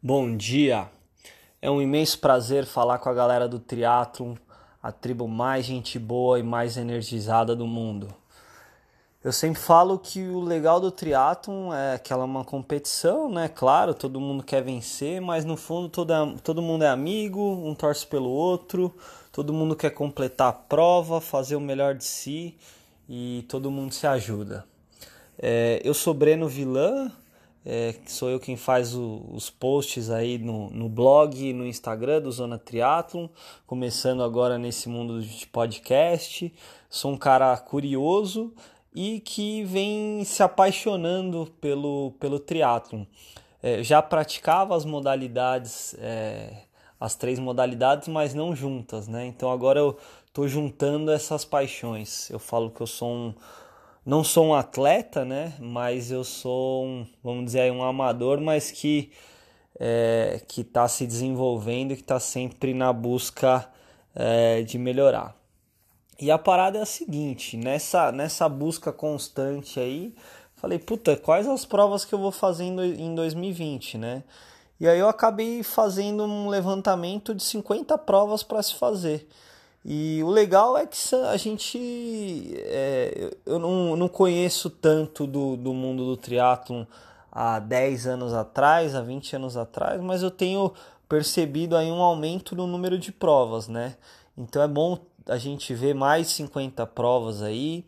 Bom dia! É um imenso prazer falar com a galera do Triathlon, a tribo mais gente boa e mais energizada do mundo. Eu sempre falo que o legal do triatlon é que ela é uma competição, né? Claro, todo mundo quer vencer, mas no fundo todo, todo mundo é amigo, um torce pelo outro, todo mundo quer completar a prova, fazer o melhor de si e todo mundo se ajuda. É, eu sou Breno Vilan, é, sou eu quem faz o, os posts aí no, no blog no Instagram do Zona Triathlon, começando agora nesse mundo de podcast. Sou um cara curioso e que vem se apaixonando pelo, pelo triatlon. É, já praticava as modalidades, é, as três modalidades, mas não juntas, né? Então agora eu estou juntando essas paixões. Eu falo que eu sou um não sou um atleta, né? Mas eu sou um, vamos dizer, um amador, mas que é, que está se desenvolvendo que está sempre na busca é, de melhorar. E a parada é a seguinte, nessa nessa busca constante aí, falei, puta, quais as provas que eu vou fazer em 2020, né? E aí eu acabei fazendo um levantamento de 50 provas para se fazer. E o legal é que a gente. É, eu não, não conheço tanto do, do mundo do triatlon há 10 anos atrás, há 20 anos atrás, mas eu tenho percebido aí um aumento no número de provas, né? Então é bom a gente ver mais 50 provas aí.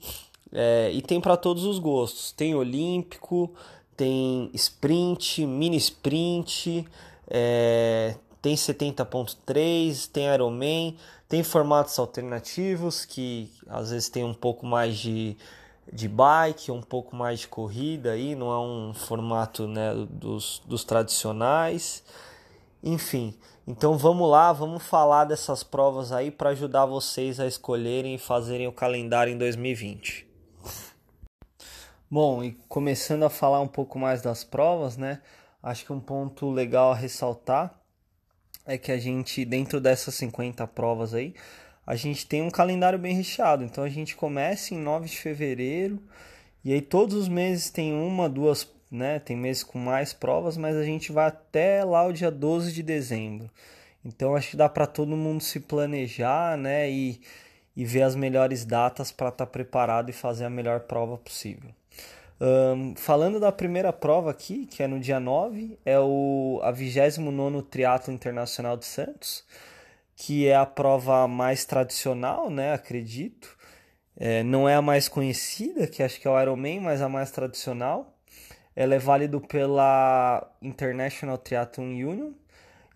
É, e tem para todos os gostos. Tem olímpico, tem sprint, mini sprint, é, tem 70.3, tem Ironman, tem formatos alternativos que às vezes tem um pouco mais de, de bike, um pouco mais de corrida aí, não é um formato né, dos, dos tradicionais. Enfim, então vamos lá, vamos falar dessas provas aí para ajudar vocês a escolherem e fazerem o calendário em 2020. Bom, e começando a falar um pouco mais das provas, né? Acho que um ponto legal a ressaltar é que a gente, dentro dessas 50 provas aí, a gente tem um calendário bem recheado. Então a gente começa em 9 de fevereiro e aí todos os meses tem uma, duas, né? Tem meses com mais provas, mas a gente vai até lá o dia 12 de dezembro. Então acho que dá para todo mundo se planejar, né? E, e ver as melhores datas para estar tá preparado e fazer a melhor prova possível. Um, falando da primeira prova aqui, que é no dia 9, é o, a 29 Triatlo Internacional de Santos, que é a prova mais tradicional, né, acredito. É, não é a mais conhecida, que acho que é o Ironman, mas a mais tradicional. Ela é válida pela International Triathlon Union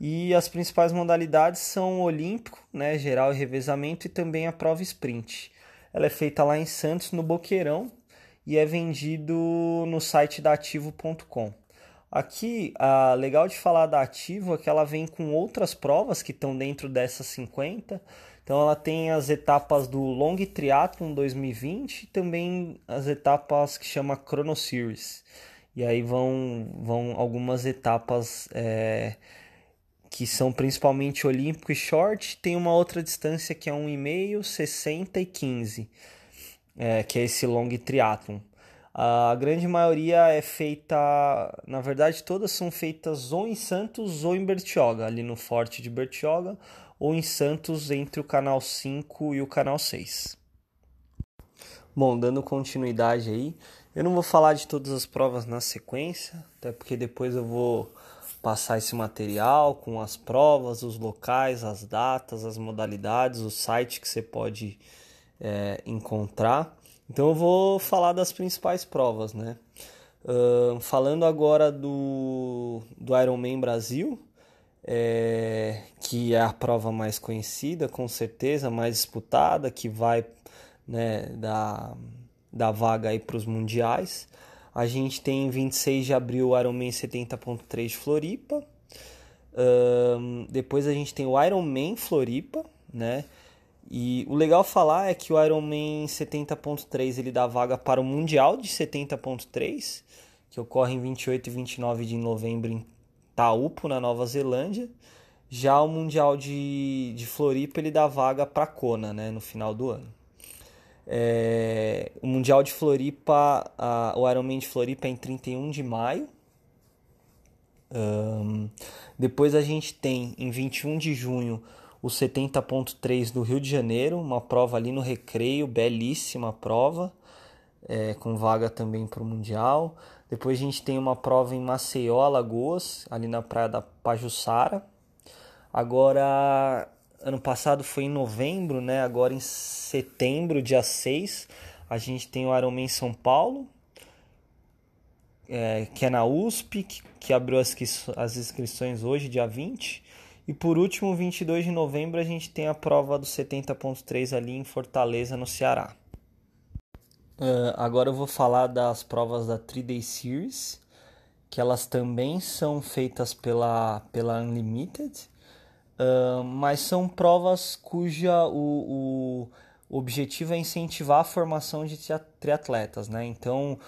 e as principais modalidades são o olímpico, né, geral e revezamento e também a prova sprint. Ela é feita lá em Santos, no Boqueirão, e é vendido no site da Ativo.com. Aqui, a legal de falar da Ativo é que ela vem com outras provas que estão dentro dessas 50. Então ela tem as etapas do Long Triathlon 2020 e também as etapas que chama Chrono Series. E aí vão, vão algumas etapas é, que são principalmente olímpico e short. Tem uma outra distância que é 1,5, 60 e 15 é, que é esse long triathlon. A grande maioria é feita, na verdade, todas são feitas ou em Santos ou em Bertioga, ali no Forte de Bertioga, ou em Santos entre o canal 5 e o canal 6. Bom, dando continuidade aí, eu não vou falar de todas as provas na sequência, até porque depois eu vou passar esse material com as provas, os locais, as datas, as modalidades, o site que você pode é, encontrar. Então eu vou falar das principais provas, né? Uh, falando agora do, do Ironman Brasil, é, que é a prova mais conhecida, com certeza, mais disputada, que vai né, dar, dar vaga aí para os mundiais. A gente tem 26 de abril o Ironman 70.3 de Floripa. Uh, depois a gente tem o Ironman Floripa, né? E o legal falar é que o Ironman 70.3 ele dá vaga para o Mundial de 70.3, que ocorre em 28 e 29 de novembro em Taupo, na Nova Zelândia. Já o Mundial de, de Floripa ele dá vaga para Kona, né, no final do ano. É, o Mundial de Floripa, a, o Ironman de Floripa é em 31 de maio. Um, Depois a gente tem em 21 de junho o 70.3 do Rio de Janeiro, uma prova ali no Recreio, belíssima prova, é, com vaga também para o Mundial. Depois a gente tem uma prova em Maceió, Alagoas, ali na praia da Pajuçara. Agora, ano passado foi em novembro, né? Agora em setembro, dia 6, a gente tem o Ironman São Paulo, é, que é na USP, que, que abriu as, as inscrições hoje, dia 20. E por último, 22 de novembro, a gente tem a prova do 70.3 ali em Fortaleza, no Ceará. Uh, agora eu vou falar das provas da 3-Day Series, que elas também são feitas pela, pela Unlimited, uh, mas são provas cuja o, o objetivo é incentivar a formação de triatletas, né? Então,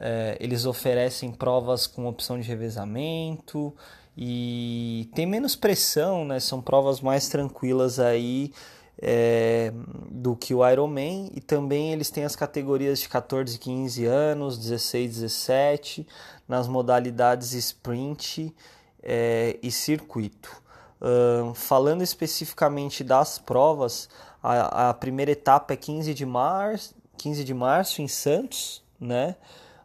é, eles oferecem provas com opção de revezamento, e tem menos pressão, né? São provas mais tranquilas aí é, do que o Ironman e também eles têm as categorias de 14 15 anos, 16 17 nas modalidades sprint é, e circuito. Uh, falando especificamente das provas, a, a primeira etapa é 15 de março, 15 de março em Santos, né?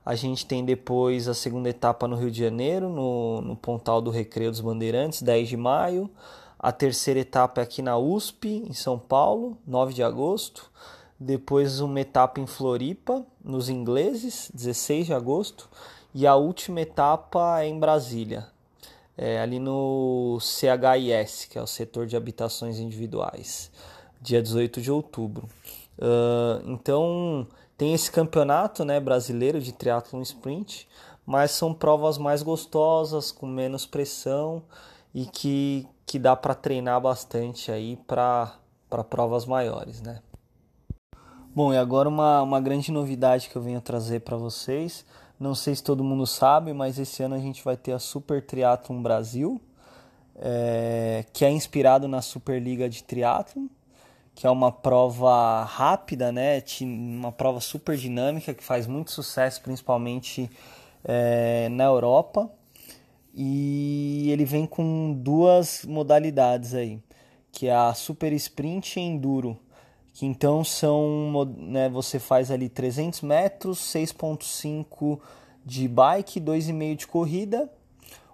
A gente tem depois a segunda etapa no Rio de Janeiro, no, no Pontal do Recreio dos Bandeirantes, 10 de maio. A terceira etapa é aqui na USP, em São Paulo, 9 de agosto. Depois uma etapa em Floripa, nos ingleses, 16 de agosto. E a última etapa é em Brasília, é ali no CHIS, que é o setor de habitações individuais, dia 18 de outubro. Uh, então, tem esse campeonato né, brasileiro de triatlon sprint, mas são provas mais gostosas, com menos pressão e que, que dá para treinar bastante aí para provas maiores, né? Bom, e agora uma, uma grande novidade que eu venho trazer para vocês. Não sei se todo mundo sabe, mas esse ano a gente vai ter a Super Triathlon Brasil, é, que é inspirado na Superliga de Triathlon que é uma prova rápida, né? Uma prova super dinâmica que faz muito sucesso, principalmente é, na Europa. E ele vem com duas modalidades aí, que é a super sprint e enduro. Que então são, né, você faz ali 300 metros, 6.5 de bike, 2,5 de corrida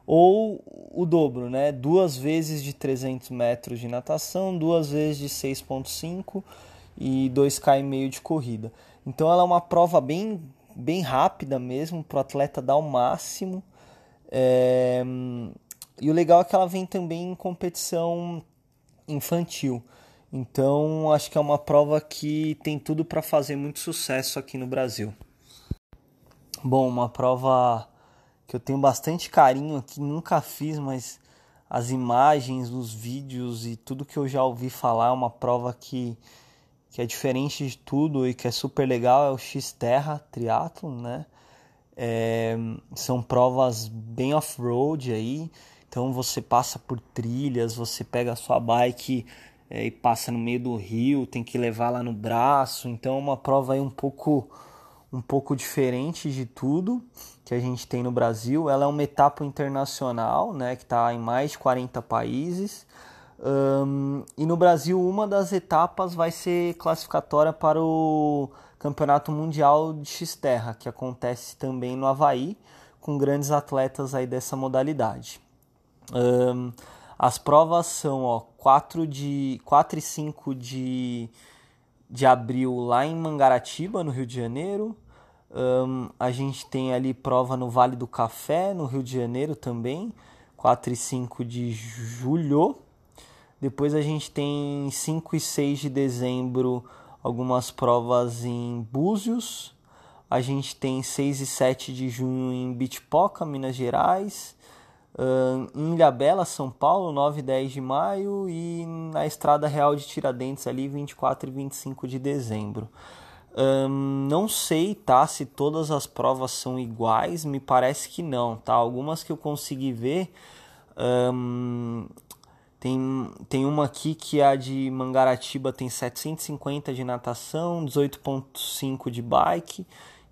ou o dobro, né? Duas vezes de 300 metros de natação, duas vezes de 6.5 e 2,5 km de corrida. Então ela é uma prova bem, bem rápida mesmo, para o atleta dar o máximo. É... E o legal é que ela vem também em competição infantil. Então acho que é uma prova que tem tudo para fazer muito sucesso aqui no Brasil. Bom, uma prova que eu tenho bastante carinho aqui, nunca fiz, mas as imagens, os vídeos e tudo que eu já ouvi falar é uma prova que, que é diferente de tudo e que é super legal, é o X-Terra Triathlon, né? É, são provas bem off-road aí, então você passa por trilhas, você pega a sua bike é, e passa no meio do rio, tem que levar lá no braço, então é uma prova aí um pouco um pouco diferente de tudo que a gente tem no Brasil. Ela é uma etapa internacional, né, que está em mais de 40 países. Um, e no Brasil, uma das etapas vai ser classificatória para o Campeonato Mundial de X-Terra, que acontece também no Havaí, com grandes atletas aí dessa modalidade. Um, as provas são ó, 4, de, 4 e 5 de, de abril lá em Mangaratiba, no Rio de Janeiro. Um, a gente tem ali prova no Vale do Café, no Rio de Janeiro também, 4 e 5 de julho. Depois a gente tem 5 e 6 de dezembro algumas provas em Búzios. A gente tem 6 e 7 de junho em Bitpoca, Minas Gerais. Um, em Ilhabela, São Paulo, 9 e 10 de maio. E na Estrada Real de Tiradentes, ali, 24 e 25 de dezembro. Um, não sei, tá? Se todas as provas são iguais, me parece que não, tá? Algumas que eu consegui ver, um, tem, tem uma aqui que é a de Mangaratiba, tem 750 de natação, 18.5 de bike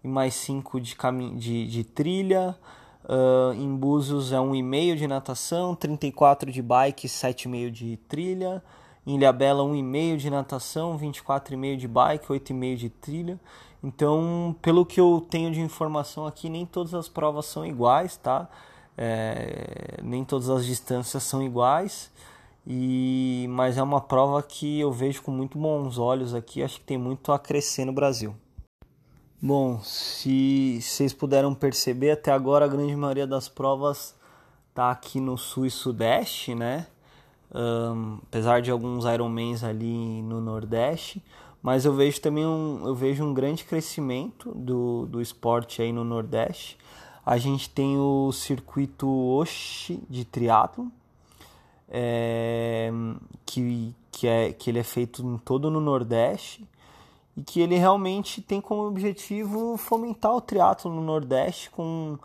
e mais 5 de, cami de, de trilha. Uh, em Búzios é 1,5 de natação, 34 de bike, 7,5 de trilha. Em Ilhabela 1,5 de natação, 24,5 de bike, 8,5 de trilha. Então, pelo que eu tenho de informação aqui, nem todas as provas são iguais, tá? É, nem todas as distâncias são iguais. E mas é uma prova que eu vejo com muito bons olhos aqui, acho que tem muito a crescer no Brasil. Bom, se vocês puderam perceber, até agora a grande maioria das provas tá aqui no sul e sudeste, né? Um, apesar de alguns Ironmans ali no nordeste, mas eu vejo também um, eu vejo um grande crescimento do, do esporte aí no nordeste. A gente tem o circuito Oshi de triatlo, é, que, que, é, que ele é feito todo no nordeste e que ele realmente tem como objetivo fomentar o triatlo no Nordeste com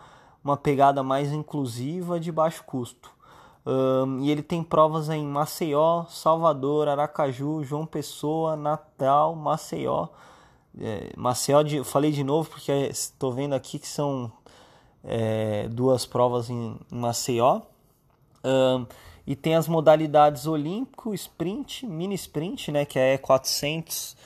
uma pegada mais inclusiva de baixo custo. Um, e ele tem provas em Maceió, Salvador, Aracaju, João Pessoa, Natal, Maceió. É, Maceió, de, falei de novo porque estou vendo aqui que são é, duas provas em, em Maceió. Um, e tem as modalidades olímpico, sprint, mini sprint, né, que é 400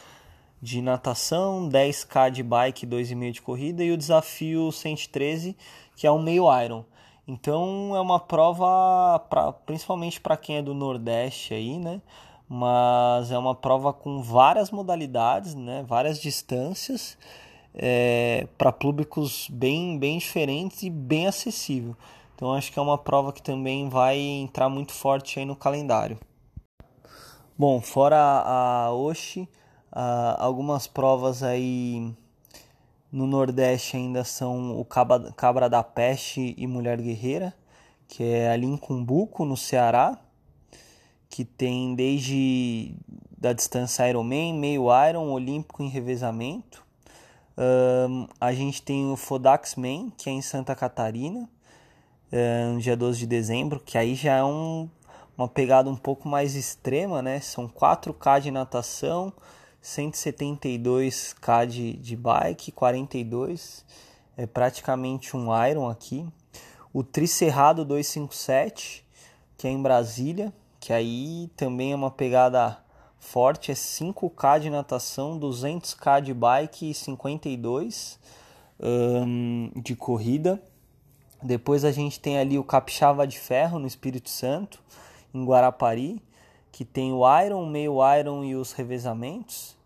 de natação, 10k de bike, 2,5 de corrida e o desafio 113, que é um meio iron. Então é uma prova pra, principalmente para quem é do Nordeste aí, né? Mas é uma prova com várias modalidades, né? Várias distâncias é, para públicos bem, bem diferentes e bem acessível. Então acho que é uma prova que também vai entrar muito forte aí no calendário. Bom, fora a Uh, algumas provas aí no Nordeste ainda são o Cabra, Cabra da Peste e Mulher Guerreira, que é ali em Cumbuco, no Ceará, que tem desde da distância Ironman, meio Iron, Olímpico em revezamento. Um, a gente tem o Fodax Man, que é em Santa Catarina, um, dia 12 de dezembro, que aí já é um, uma pegada um pouco mais extrema, né? São 4K de natação, 172k de, de bike, 42 é praticamente um Iron aqui. O Tricerrado 257, que é em Brasília, que aí também é uma pegada forte, é 5k de natação, 200k de bike e 52 um, de corrida. Depois a gente tem ali o Capixaba de Ferro no Espírito Santo, em Guarapari, que tem o Iron, meio Iron e os revezamentos.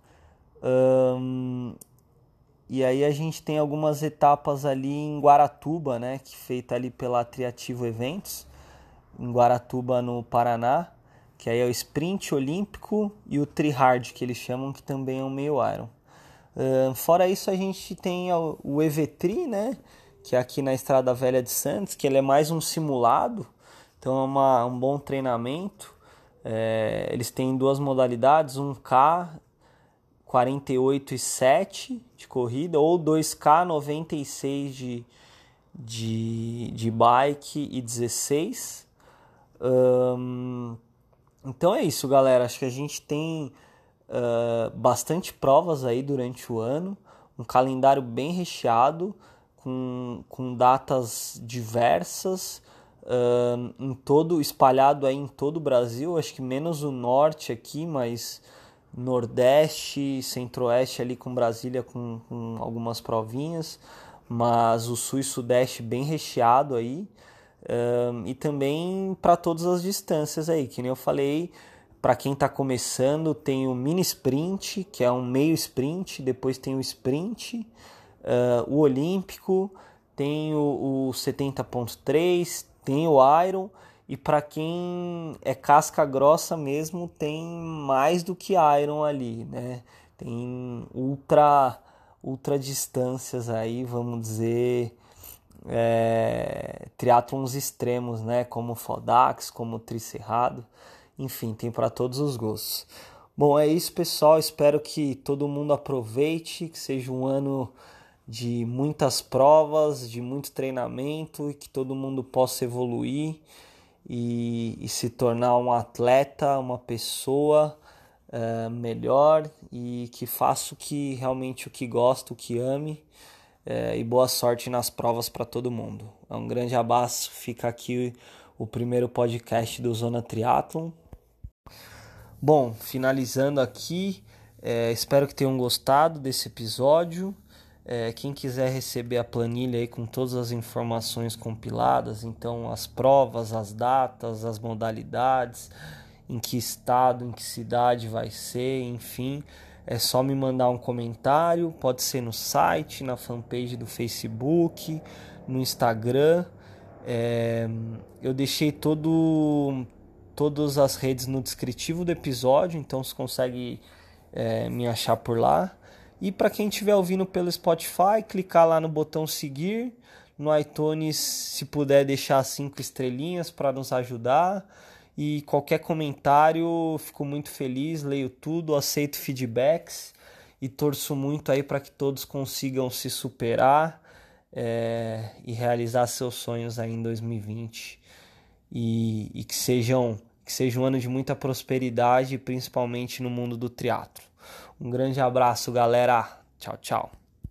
Um, e aí a gente tem algumas etapas ali em Guaratuba, né, que feita ali pela Triativo Eventos, em Guaratuba, no Paraná, que aí é o sprint olímpico e o tri-hard, que eles chamam, que também é um meio iron. Uh, fora isso, a gente tem o EV-Tri, né, que é aqui na Estrada Velha de Santos, que ele é mais um simulado, então é uma, um bom treinamento. É, eles têm duas modalidades, um K 48,7 de corrida ou 2K 96 de, de, de bike e 16. Um, então é isso, galera. Acho que a gente tem uh, bastante provas aí durante o ano, um calendário bem recheado, com, com datas diversas. Uh, em todo espalhado aí em todo o Brasil, acho que menos o norte aqui, mas Nordeste, Centro-Oeste ali com Brasília com, com, algumas provinhas, mas o Sul e Sudeste bem recheado aí. Um, e também para todas as distâncias aí, que nem eu falei, para quem está começando, tem o mini sprint, que é um meio sprint, depois tem o sprint, uh, o olímpico, tem o, o 70.3, tem o iron e para quem é casca grossa mesmo, tem mais do que Iron ali, né? Tem ultra, ultra distâncias aí, vamos dizer, é, triatlons extremos, né? Como Fodax, como Tricerrado, enfim, tem para todos os gostos. Bom, é isso, pessoal. Espero que todo mundo aproveite, que seja um ano de muitas provas, de muito treinamento e que todo mundo possa evoluir e, e se tornar um atleta, uma pessoa uh, melhor e que faça o que realmente o que gosta, o que ame. é, e boa sorte nas provas para todo mundo. Um grande abraço, fica aqui o primeiro podcast do Zona Triathlon. Bom, finalizando aqui, é, espero que tenham gostado desse episódio. É, quem quiser receber a planilha aí com todas as informações compiladas, então as provas, as datas, as modalidades, em que estado, em que cidade vai ser, enfim, é só me mandar um comentário, pode ser no site, na fanpage do Facebook, no Instagram. É, eu deixei todo, todas as redes no descritivo do episódio, então você consegue é, me achar por lá. E para quem estiver ouvindo pelo Spotify, clicar lá no botão seguir. No iTunes, se puder deixar cinco estrelinhas para nos ajudar. E qualquer comentário, fico muito feliz, leio tudo, aceito feedbacks e torço muito aí para que todos consigam se superar é, e realizar seus sonhos aí em 2020 e, e que sejam que seja um ano de muita prosperidade, principalmente no mundo do teatro. Um grande abraço, galera. Tchau, tchau.